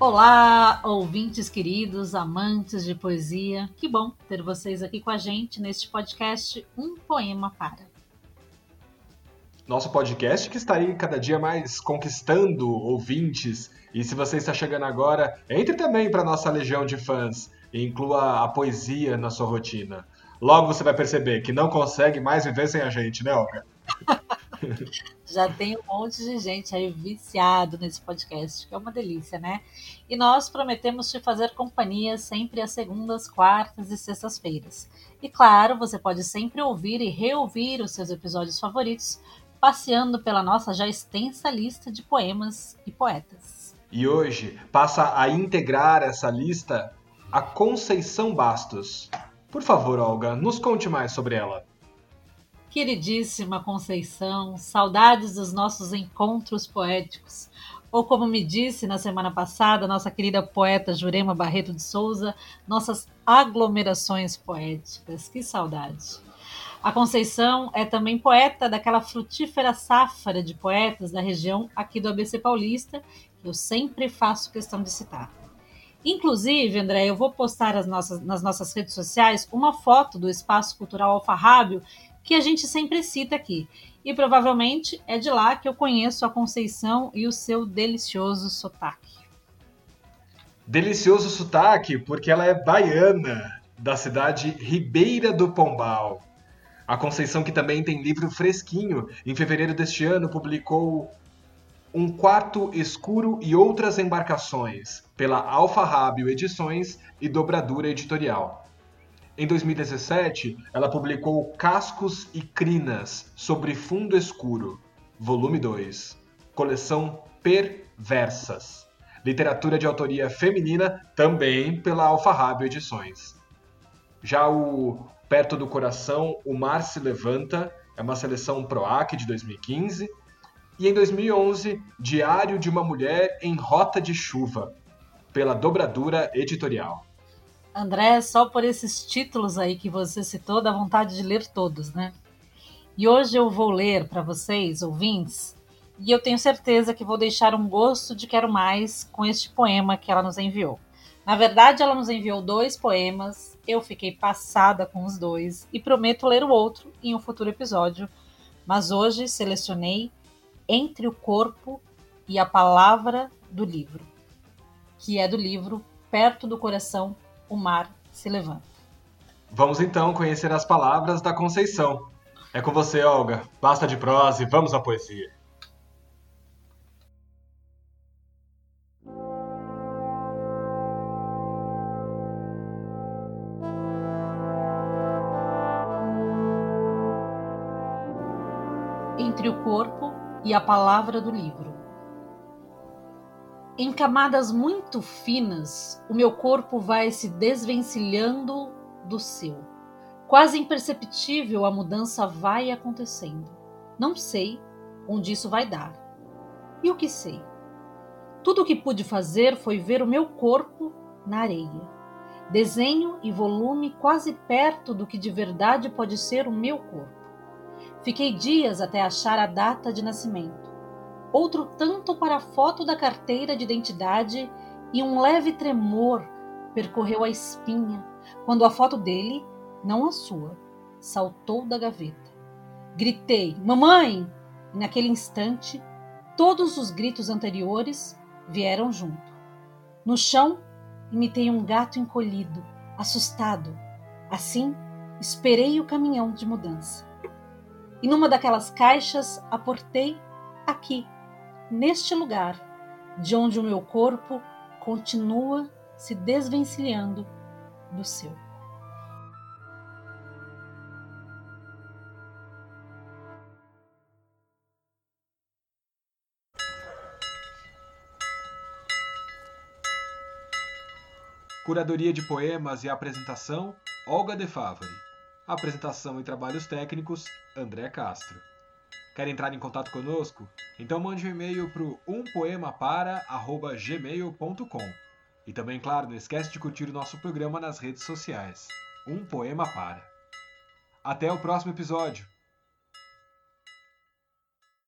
Olá, ouvintes queridos, amantes de poesia. Que bom ter vocês aqui com a gente neste podcast Um Poema Para. Nosso podcast que está aí cada dia mais conquistando ouvintes. E se você está chegando agora, entre também para nossa legião de fãs e inclua a poesia na sua rotina. Logo você vai perceber que não consegue mais viver sem a gente, né, Olga? Já tem um monte de gente aí viciado nesse podcast, que é uma delícia, né? E nós prometemos te fazer companhia sempre às segundas, quartas e sextas-feiras. E claro, você pode sempre ouvir e reouvir os seus episódios favoritos, passeando pela nossa já extensa lista de poemas e poetas. E hoje passa a integrar essa lista a Conceição Bastos. Por favor, Olga, nos conte mais sobre ela. Queridíssima Conceição, saudades dos nossos encontros poéticos. Ou como me disse na semana passada nossa querida poeta Jurema Barreto de Souza, nossas aglomerações poéticas. Que saudade. A Conceição é também poeta daquela frutífera safra de poetas da região aqui do ABC Paulista, que eu sempre faço questão de citar. Inclusive, André, eu vou postar nossas, nas nossas redes sociais uma foto do Espaço Cultural Alfarrábio que a gente sempre cita aqui. E provavelmente é de lá que eu conheço a Conceição e o seu delicioso sotaque. Delicioso sotaque, porque ela é baiana, da cidade Ribeira do Pombal. A Conceição, que também tem livro fresquinho, em fevereiro deste ano publicou Um Quarto Escuro e Outras Embarcações, pela Alfarrábio Edições e Dobradura Editorial. Em 2017, ela publicou Cascos e Crinas sobre Fundo Escuro, volume 2, coleção Perversas. Literatura de autoria feminina, também pela Alfarrábio Edições. Já o Perto do Coração, O Mar se Levanta, é uma seleção PROAC de 2015. E em 2011, Diário de uma Mulher em Rota de Chuva, pela Dobradura Editorial. André, só por esses títulos aí que você citou, dá vontade de ler todos, né? E hoje eu vou ler para vocês, ouvintes, e eu tenho certeza que vou deixar um gosto de quero mais com este poema que ela nos enviou. Na verdade, ela nos enviou dois poemas, eu fiquei passada com os dois e prometo ler o outro em um futuro episódio, mas hoje selecionei Entre o Corpo e a Palavra do Livro, que é do livro Perto do Coração o mar se levanta. Vamos então conhecer as palavras da Conceição. É com você, Olga. Basta de prosa e vamos à poesia. Entre o corpo e a palavra do livro. Em camadas muito finas, o meu corpo vai se desvencilhando do seu. Quase imperceptível a mudança vai acontecendo. Não sei onde isso vai dar. E o que sei? Tudo o que pude fazer foi ver o meu corpo na areia. Desenho e volume quase perto do que de verdade pode ser o meu corpo. Fiquei dias até achar a data de nascimento outro tanto para a foto da carteira de identidade e um leve tremor percorreu a espinha quando a foto dele, não a sua, saltou da gaveta. Gritei: Mamãe! E naquele instante, todos os gritos anteriores vieram junto. No chão, imitei um gato encolhido, assustado. Assim, esperei o caminhão de mudança. E numa daquelas caixas, aportei aqui neste lugar, de onde o meu corpo continua se desvencilhando do seu. Curadoria de poemas e apresentação: Olga De Favre. Apresentação e trabalhos técnicos: André Castro. Quer entrar em contato conosco? Então mande um e-mail para umpoemapara.gmail.com E também, claro, não esquece de curtir o nosso programa nas redes sociais. Um Poema Para. Até o próximo episódio!